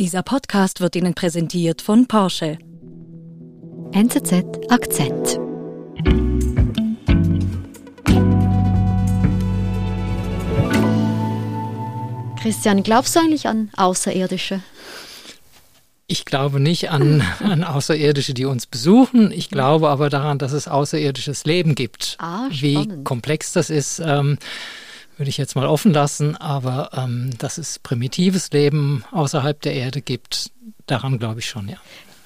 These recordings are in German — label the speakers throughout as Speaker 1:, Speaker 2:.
Speaker 1: Dieser Podcast wird Ihnen präsentiert von Porsche.
Speaker 2: NZZ Akzent. Christian, glaubst du eigentlich an Außerirdische?
Speaker 3: Ich glaube nicht an, an Außerirdische, die uns besuchen. Ich glaube aber daran, dass es außerirdisches Leben gibt.
Speaker 2: Ah,
Speaker 3: Wie komplex das ist, ähm, würde ich jetzt mal offen lassen. Aber ähm, dass es primitives Leben außerhalb der Erde gibt, daran glaube ich schon, ja.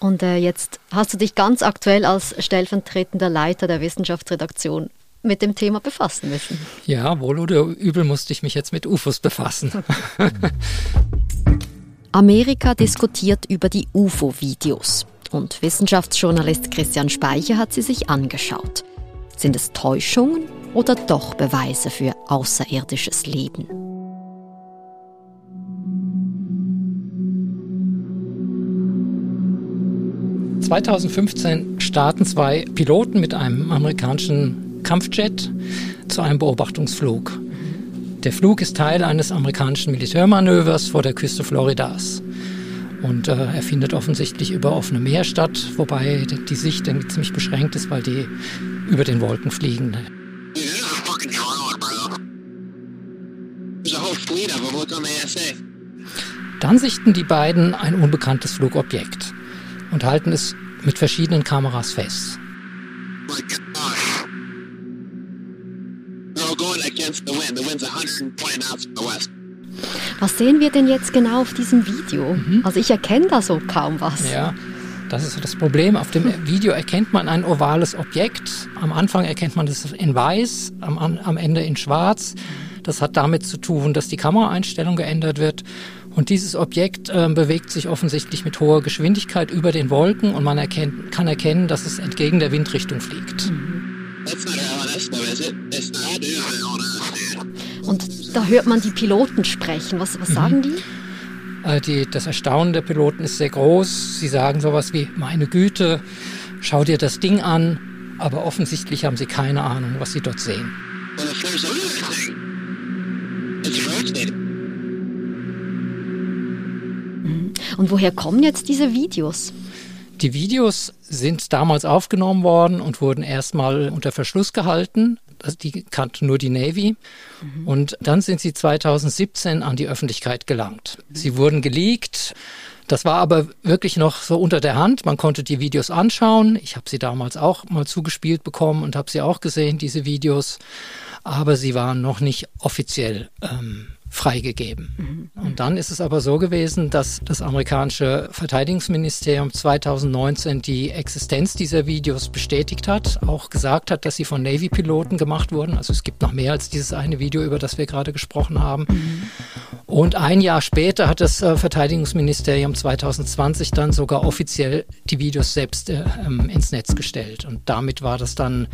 Speaker 2: Und äh, jetzt hast du dich ganz aktuell als stellvertretender Leiter der Wissenschaftsredaktion mit dem Thema befassen müssen.
Speaker 3: Ja, wohl oder übel musste ich mich jetzt mit UFOs befassen.
Speaker 2: Amerika diskutiert über die UFO-Videos. Und Wissenschaftsjournalist Christian Speicher hat sie sich angeschaut. Sind es Täuschungen oder doch Beweise für außerirdisches Leben?
Speaker 3: ...2015 starten zwei Piloten mit einem amerikanischen Kampfjet zu einem Beobachtungsflug. Der Flug ist Teil eines amerikanischen Militärmanövers vor der Küste Floridas. Und äh, er findet offensichtlich über offenem Meer statt, wobei die Sicht ziemlich beschränkt ist, weil die über den Wolken fliegen. Dann sichten die beiden ein unbekanntes Flugobjekt und halten es mit verschiedenen Kameras fest.
Speaker 2: Was sehen wir denn jetzt genau auf diesem Video? Mhm. Also ich erkenne da so kaum was.
Speaker 3: Ja, das ist das Problem. Auf dem Video erkennt man ein ovales Objekt. Am Anfang erkennt man es in weiß, am, am Ende in schwarz. Das hat damit zu tun, dass die Kameraeinstellung geändert wird. Und dieses Objekt äh, bewegt sich offensichtlich mit hoher Geschwindigkeit über den Wolken und man erkennt, kann erkennen, dass es entgegen der Windrichtung fliegt.
Speaker 2: Und da hört man die Piloten sprechen. Was, was sagen mhm. die?
Speaker 3: Äh, die, das Erstaunen der Piloten ist sehr groß. Sie sagen sowas wie, meine Güte, schau dir das Ding an. Aber offensichtlich haben sie keine Ahnung, was sie dort sehen.
Speaker 2: Und woher kommen jetzt diese Videos?
Speaker 3: Die Videos sind damals aufgenommen worden und wurden erstmal unter Verschluss gehalten. Die kannte nur die Navy. Mhm. Und dann sind sie 2017 an die Öffentlichkeit gelangt. Mhm. Sie wurden geleakt. Das war aber wirklich noch so unter der Hand. Man konnte die Videos anschauen. Ich habe sie damals auch mal zugespielt bekommen und habe sie auch gesehen, diese Videos. Aber sie waren noch nicht offiziell ähm, freigegeben. Mhm. Und dann ist es aber so gewesen, dass das amerikanische Verteidigungsministerium 2019 die Existenz dieser Videos bestätigt hat, auch gesagt hat, dass sie von Navy-Piloten gemacht wurden. Also es gibt noch mehr als dieses eine Video, über das wir gerade gesprochen haben. Mhm. Und ein Jahr später hat das äh, Verteidigungsministerium 2020 dann sogar offiziell die Videos selbst äh, ähm, ins Netz gestellt. Und damit war das dann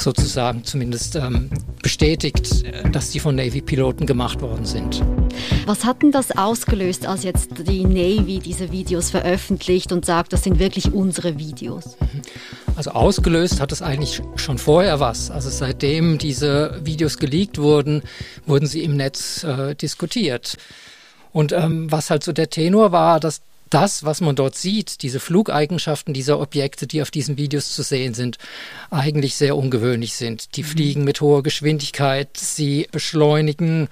Speaker 3: sozusagen zumindest ähm, bestätigt, äh, dass die von Navy-Piloten gemacht worden sind.
Speaker 2: Was hat denn das ausgelöst, als jetzt die Navy diese Videos veröffentlicht und sagt, das sind wirklich unsere Videos?
Speaker 3: Mhm. Also ausgelöst hat es eigentlich schon vorher was. Also seitdem diese Videos geleakt wurden, wurden sie im Netz äh, diskutiert. Und ähm, was halt so der Tenor war, dass das, was man dort sieht, diese Flugeigenschaften dieser Objekte, die auf diesen Videos zu sehen sind, eigentlich sehr ungewöhnlich sind. Die mhm. fliegen mit hoher Geschwindigkeit, sie beschleunigen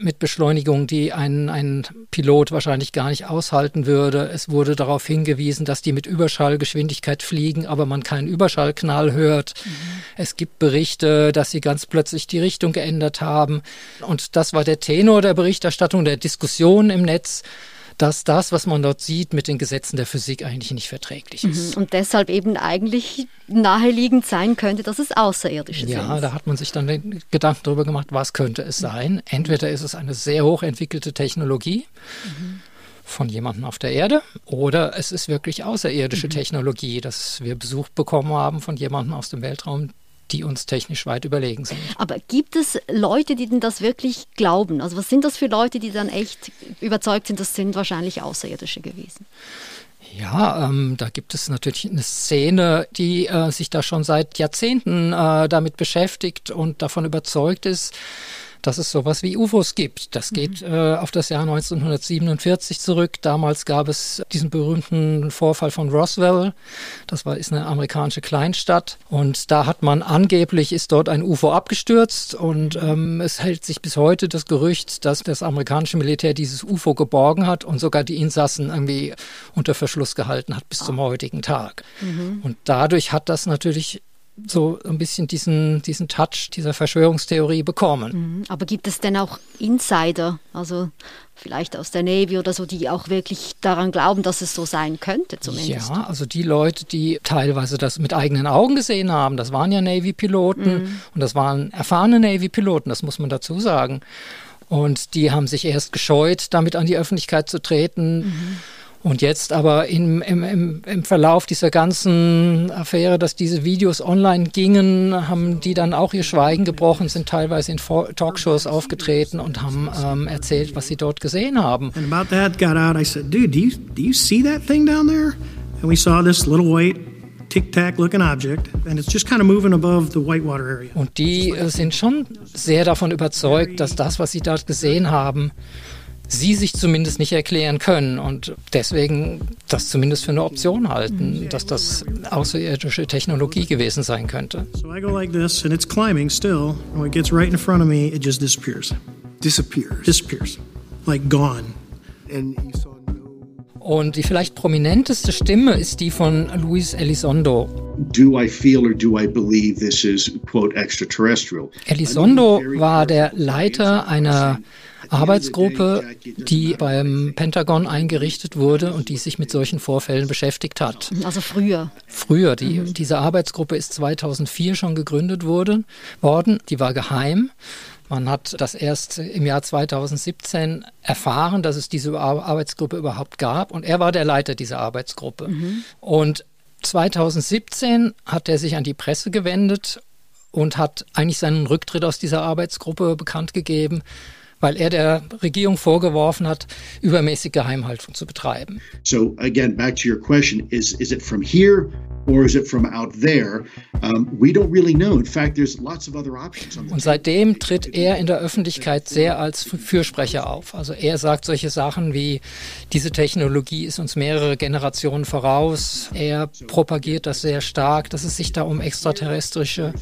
Speaker 3: mit Beschleunigung, die ein, ein Pilot wahrscheinlich gar nicht aushalten würde. Es wurde darauf hingewiesen, dass die mit Überschallgeschwindigkeit fliegen, aber man keinen Überschallknall hört. Mhm. Es gibt Berichte, dass sie ganz plötzlich die Richtung geändert haben. Und das war der Tenor der Berichterstattung, der Diskussion im Netz dass das, was man dort sieht, mit den Gesetzen der Physik eigentlich nicht verträglich ist.
Speaker 2: Mhm. Und deshalb eben eigentlich naheliegend sein könnte, dass es außerirdische
Speaker 3: ja,
Speaker 2: sind.
Speaker 3: Ja, da hat man sich dann den Gedanken darüber gemacht, was könnte es sein. Entweder ist es eine sehr hochentwickelte Technologie. Mhm von jemandem auf der Erde oder es ist wirklich außerirdische mhm. Technologie, dass wir Besuch bekommen haben von jemandem aus dem Weltraum, die uns technisch weit überlegen sind.
Speaker 2: Aber gibt es Leute, die denn das wirklich glauben? Also was sind das für Leute, die dann echt überzeugt sind, das sind wahrscheinlich Außerirdische gewesen?
Speaker 3: Ja, ähm, da gibt es natürlich eine Szene, die äh, sich da schon seit Jahrzehnten äh, damit beschäftigt und davon überzeugt ist, dass es sowas wie UFOs gibt. Das geht mhm. äh, auf das Jahr 1947 zurück. Damals gab es diesen berühmten Vorfall von Roswell. Das war, ist eine amerikanische Kleinstadt. Und da hat man angeblich, ist dort ein UFO abgestürzt. Und ähm, es hält sich bis heute das Gerücht, dass das amerikanische Militär dieses UFO geborgen hat und sogar die Insassen irgendwie unter Verschluss gehalten hat bis ah. zum heutigen Tag. Mhm. Und dadurch hat das natürlich so ein bisschen diesen, diesen Touch dieser Verschwörungstheorie bekommen.
Speaker 2: Mhm. Aber gibt es denn auch Insider, also vielleicht aus der Navy oder so, die auch wirklich daran glauben, dass es so sein könnte zumindest?
Speaker 3: Ja, also die Leute, die teilweise das mit eigenen Augen gesehen haben, das waren ja Navy-Piloten mhm. und das waren erfahrene Navy-Piloten, das muss man dazu sagen. Und die haben sich erst gescheut, damit an die Öffentlichkeit zu treten. Mhm und jetzt aber im, im, im Verlauf dieser ganzen Affäre, dass diese Videos online gingen, haben die dann auch ihr Schweigen gebrochen, sind teilweise in Talkshows aufgetreten und haben ähm, erzählt, was sie dort gesehen haben. And about that got out, I said, dude, do you, do you see that thing down there? And we saw this little white tic-tac-looking object, and it's just kind of moving above the whitewater area. Und die äh, sind schon sehr davon überzeugt, dass das, was sie dort gesehen haben, sie sich zumindest nicht erklären können und deswegen das zumindest für eine Option halten, dass das außerirdische Technologie gewesen sein könnte. So I go like this and it's climbing still and when it gets right in front of me it just disappears. Disappears. Disappears. Like gone. And you saw und die vielleicht prominenteste Stimme ist die von Luis Elizondo. Do I feel or do I believe this is quote extraterrestrial? Elizondo war der Leiter einer Arbeitsgruppe, die beim Pentagon eingerichtet wurde und die sich mit solchen Vorfällen beschäftigt hat.
Speaker 2: Also früher.
Speaker 3: Früher. Die, mhm. Diese Arbeitsgruppe ist 2004 schon gegründet wurde, worden. Die war geheim. Man hat das erst im Jahr 2017 erfahren, dass es diese Arbeitsgruppe überhaupt gab. Und er war der Leiter dieser Arbeitsgruppe. Mhm. Und 2017 hat er sich an die Presse gewendet und hat eigentlich seinen Rücktritt aus dieser Arbeitsgruppe bekannt gegeben weil er der Regierung vorgeworfen hat, übermäßige Geheimhaltung zu betreiben. So again, back to your question, is is it from here or is it from out there? Um, we don't really know. In fact, there's lots of other options. Und seitdem tritt er in der Öffentlichkeit sehr als Fürsprecher auf. Also er sagt solche Sachen wie diese Technologie ist uns mehrere Generationen voraus. Er propagiert das sehr stark, dass es sich da um extraterrestrische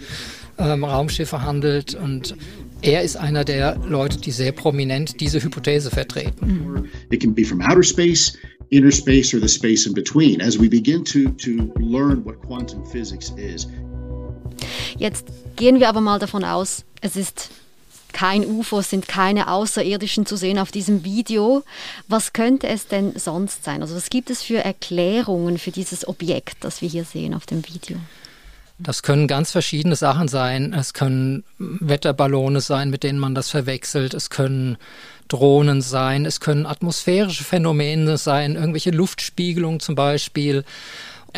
Speaker 3: ähm, Raumschiffe handelt und er ist einer der Leute, die sehr prominent diese Hypothese vertreten. It can be from outer space, inner space or the space in between. As we begin to, to learn what quantum physics is.
Speaker 2: Jetzt gehen wir aber mal davon aus, es ist kein UFO, es sind keine Außerirdischen zu sehen auf diesem Video. Was könnte es denn sonst sein? Also was gibt es für Erklärungen für dieses Objekt, das wir hier sehen auf dem Video?
Speaker 3: Das können ganz verschiedene Sachen sein. Es können Wetterballone sein, mit denen man das verwechselt. Es können Drohnen sein. Es können atmosphärische Phänomene sein, irgendwelche Luftspiegelungen zum Beispiel.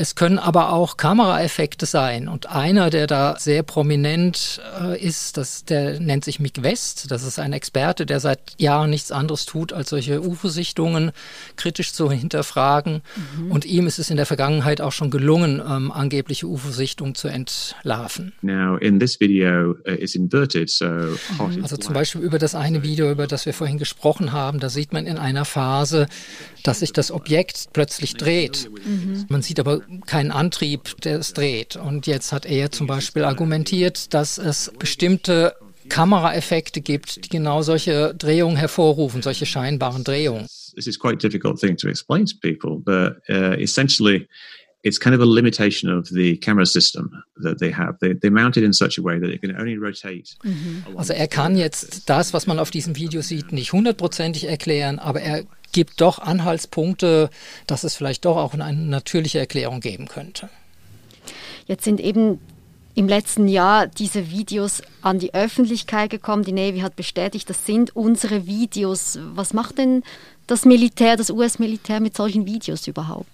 Speaker 3: Es können aber auch Kameraeffekte sein. Und einer, der da sehr prominent äh, ist, das, der nennt sich Mick West. Das ist ein Experte, der seit Jahren nichts anderes tut, als solche UFO-Sichtungen kritisch zu hinterfragen. Mhm. Und ihm ist es in der Vergangenheit auch schon gelungen, ähm, angebliche UFO-Sichtungen zu entlarven. Now in this video uh, is inverted, so mhm. also zum Beispiel über das eine Video, über das wir vorhin gesprochen haben, da sieht man in einer Phase, dass sich das Objekt plötzlich dreht. Mhm. Man sieht aber keinen Antrieb, der es dreht. Und jetzt hat er zum Beispiel argumentiert, dass es bestimmte Kameraeffekte gibt, die genau solche Drehungen hervorrufen, solche scheinbaren Drehungen. This is quite a difficult thing to explain to people, but uh, essentially it's kind of a limitation of the camera system that they have. They, they mount it in such a way that it can only rotate. Mhm. Also er kann jetzt das, was man auf diesem Video sieht, nicht hundertprozentig erklären, aber er gibt doch Anhaltspunkte, dass es vielleicht doch auch eine natürliche Erklärung geben könnte.
Speaker 2: Jetzt sind eben im letzten Jahr diese Videos an die Öffentlichkeit gekommen. Die Navy hat bestätigt, das sind unsere Videos. Was macht denn das Militär, das US-Militär mit solchen Videos überhaupt?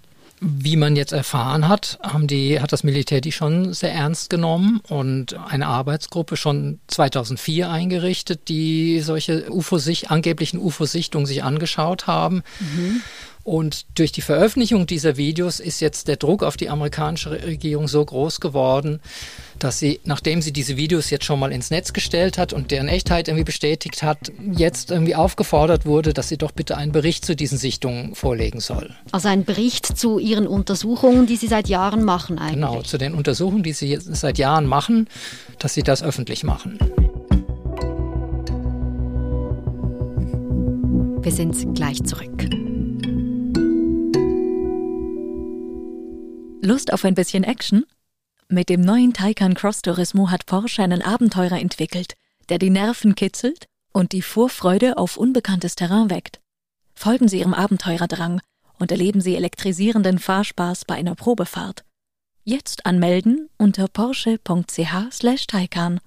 Speaker 3: Wie man jetzt erfahren hat, haben die, hat das Militär die schon sehr ernst genommen und eine Arbeitsgruppe schon 2004 eingerichtet, die solche UFO-Sicht, angeblichen UFO-Sichtungen sich angeschaut haben. Mhm. Und durch die Veröffentlichung dieser Videos ist jetzt der Druck auf die amerikanische Regierung so groß geworden, dass sie, nachdem sie diese Videos jetzt schon mal ins Netz gestellt hat und deren Echtheit irgendwie bestätigt hat, jetzt irgendwie aufgefordert wurde, dass sie doch bitte einen Bericht zu diesen Sichtungen vorlegen soll.
Speaker 2: Also einen Bericht zu ihren Untersuchungen, die sie seit Jahren machen eigentlich.
Speaker 3: Genau, zu den Untersuchungen, die sie jetzt seit Jahren machen, dass sie das öffentlich machen.
Speaker 2: Wir sind gleich zurück.
Speaker 1: Lust auf ein bisschen Action? Mit dem neuen Taycan Cross Turismo hat Porsche einen Abenteurer entwickelt, der die Nerven kitzelt und die Vorfreude auf unbekanntes Terrain weckt. Folgen Sie Ihrem Abenteurerdrang und erleben Sie elektrisierenden Fahrspaß bei einer Probefahrt. Jetzt anmelden unter porsche.ch/taycan.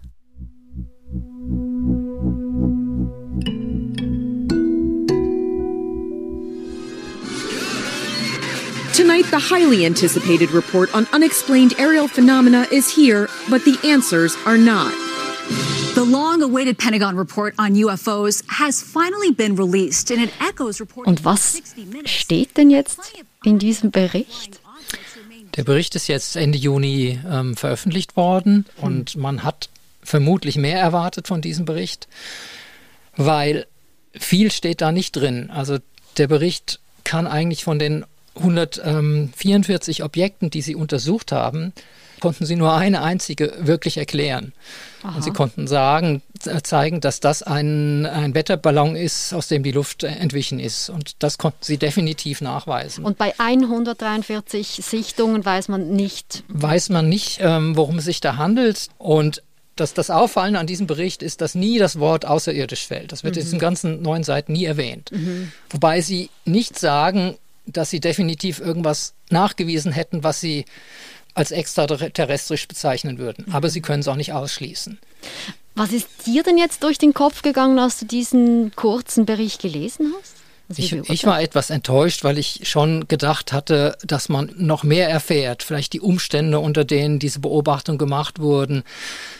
Speaker 4: Tonight, the highly anticipated report on unexplained aerial phenomena is here, but the answers are not.
Speaker 5: The long awaited Pentagon report on UFOs has finally been released and it echoes reports.
Speaker 2: Und was steht denn jetzt in diesem Bericht?
Speaker 3: Der Bericht ist jetzt Ende Juni ähm, veröffentlicht worden hm. und man hat vermutlich mehr erwartet von diesem Bericht, weil viel steht da nicht drin. Also der Bericht kann eigentlich von den 144 Objekten, die sie untersucht haben, konnten sie nur eine einzige wirklich erklären. Aha. Und sie konnten sagen, äh, zeigen, dass das ein, ein Wetterballon ist, aus dem die Luft entwichen ist. Und das konnten sie definitiv nachweisen.
Speaker 2: Und bei 143 Sichtungen weiß man nicht.
Speaker 3: Weiß man nicht, ähm, worum es sich da handelt. Und das, das Auffallende an diesem Bericht ist, dass nie das Wort außerirdisch fällt. Das wird mhm. in diesen ganzen neun Seiten nie erwähnt. Mhm. Wobei sie nicht sagen, dass sie definitiv irgendwas nachgewiesen hätten, was sie als extraterrestrisch bezeichnen würden. Mhm. Aber sie können es auch nicht ausschließen.
Speaker 2: Was ist dir denn jetzt durch den Kopf gegangen, als du diesen kurzen Bericht gelesen hast?
Speaker 3: Ich, ich, war etwas enttäuscht, weil ich schon gedacht hatte, dass man noch mehr erfährt. Vielleicht die Umstände, unter denen diese Beobachtungen gemacht wurden.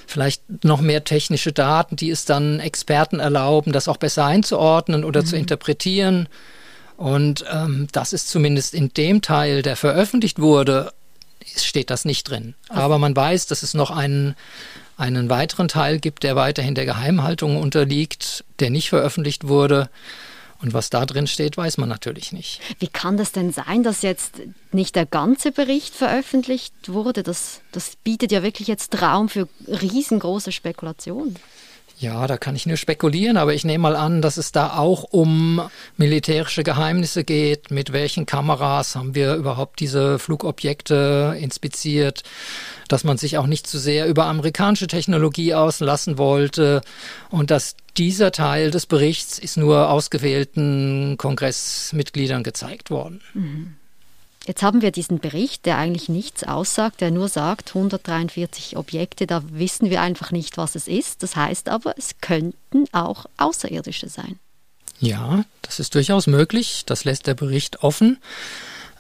Speaker 3: Vielleicht noch mehr technische Daten, die es dann Experten erlauben, das auch besser einzuordnen oder mhm. zu interpretieren. Und ähm, das ist zumindest in dem Teil, der veröffentlicht wurde, steht das nicht drin. Aber man weiß, dass es noch einen, einen weiteren Teil gibt, der weiterhin der Geheimhaltung unterliegt, der nicht veröffentlicht wurde. Und was da drin steht, weiß man natürlich nicht.
Speaker 2: Wie kann das denn sein, dass jetzt nicht der ganze Bericht veröffentlicht wurde? Das, das bietet ja wirklich jetzt Raum für riesengroße Spekulationen.
Speaker 3: Ja, da kann ich nur spekulieren, aber ich nehme mal an, dass es da auch um militärische Geheimnisse geht. Mit welchen Kameras haben wir überhaupt diese Flugobjekte inspiziert? Dass man sich auch nicht zu sehr über amerikanische Technologie auslassen wollte und dass dieser Teil des Berichts ist nur ausgewählten Kongressmitgliedern gezeigt worden.
Speaker 2: Mhm. Jetzt haben wir diesen Bericht, der eigentlich nichts aussagt, der nur sagt 143 Objekte, da wissen wir einfach nicht, was es ist. Das heißt aber, es könnten auch Außerirdische sein.
Speaker 3: Ja, das ist durchaus möglich, das lässt der Bericht offen.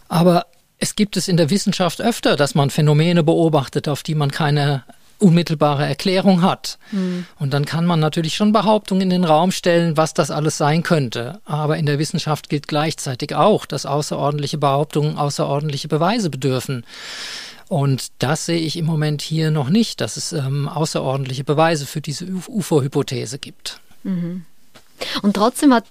Speaker 3: Aber es gibt es in der Wissenschaft öfter, dass man Phänomene beobachtet, auf die man keine unmittelbare Erklärung hat. Mhm. Und dann kann man natürlich schon Behauptungen in den Raum stellen, was das alles sein könnte. Aber in der Wissenschaft gilt gleichzeitig auch, dass außerordentliche Behauptungen außerordentliche Beweise bedürfen. Und das sehe ich im Moment hier noch nicht, dass es ähm, außerordentliche Beweise für diese UFO-Hypothese gibt.
Speaker 2: Mhm. Und trotzdem hat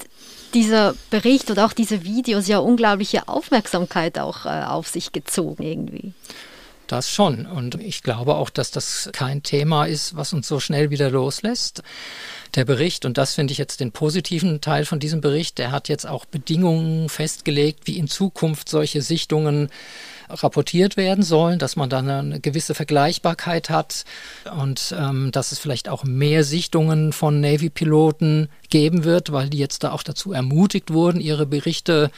Speaker 2: dieser Bericht oder auch diese Videos ja unglaubliche Aufmerksamkeit auch äh, auf sich gezogen irgendwie.
Speaker 3: Das schon. Und ich glaube auch, dass das kein Thema ist, was uns so schnell wieder loslässt. Der Bericht, und das finde ich jetzt den positiven Teil von diesem Bericht, der hat jetzt auch Bedingungen festgelegt, wie in Zukunft solche Sichtungen rapportiert werden sollen, dass man dann eine gewisse Vergleichbarkeit hat und ähm, dass es vielleicht auch mehr Sichtungen von Navy-Piloten geben wird, weil die jetzt da auch dazu ermutigt wurden, ihre Berichte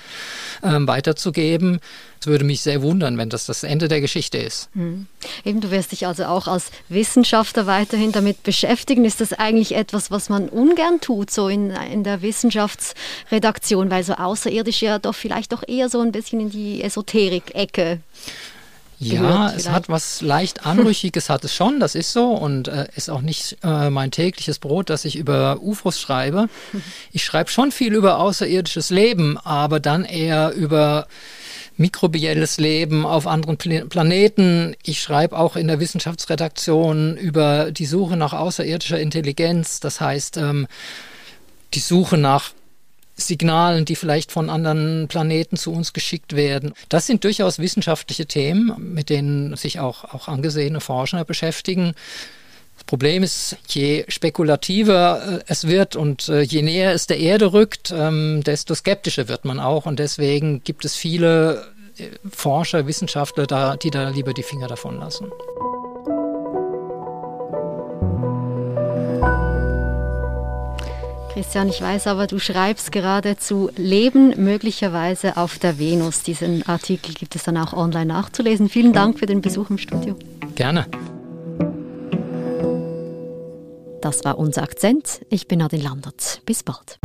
Speaker 3: ähm, weiterzugeben. Es würde mich sehr wundern, wenn das das Ende der Geschichte ist.
Speaker 2: Mhm. Eben, du wirst dich also auch als Wissenschaftler weiterhin damit beschäftigen. Ist das eigentlich etwas, was man ungern tut, so in, in der Wissenschaftsredaktion, weil so außerirdisch ja doch vielleicht doch eher so ein bisschen in die Esoterik-Ecke
Speaker 3: Ja, es hat was leicht Anrüchiges, hat es schon, das ist so und äh, ist auch nicht äh, mein tägliches Brot, dass ich über UFOs schreibe. Ich schreibe schon viel über außerirdisches Leben, aber dann eher über mikrobielles Leben auf anderen Pl Planeten. Ich schreibe auch in der Wissenschaftsredaktion über die Suche nach außerirdischer Intelligenz, das heißt ähm, die Suche nach Signalen, die vielleicht von anderen Planeten zu uns geschickt werden. Das sind durchaus wissenschaftliche Themen, mit denen sich auch, auch angesehene Forscher beschäftigen. Das Problem ist, je spekulativer äh, es wird und äh, je näher es der Erde rückt, ähm, desto skeptischer wird man auch. Und deswegen gibt es viele äh, Forscher, Wissenschaftler, da, die da lieber die Finger davon lassen.
Speaker 2: Christian, ich weiß aber, du schreibst gerade zu Leben möglicherweise auf der Venus. Diesen Artikel gibt es dann auch online nachzulesen. Vielen Dank für den Besuch im Studio.
Speaker 3: Gerne.
Speaker 2: Das war unser Akzent. Ich bin Adin Landert. Bis bald.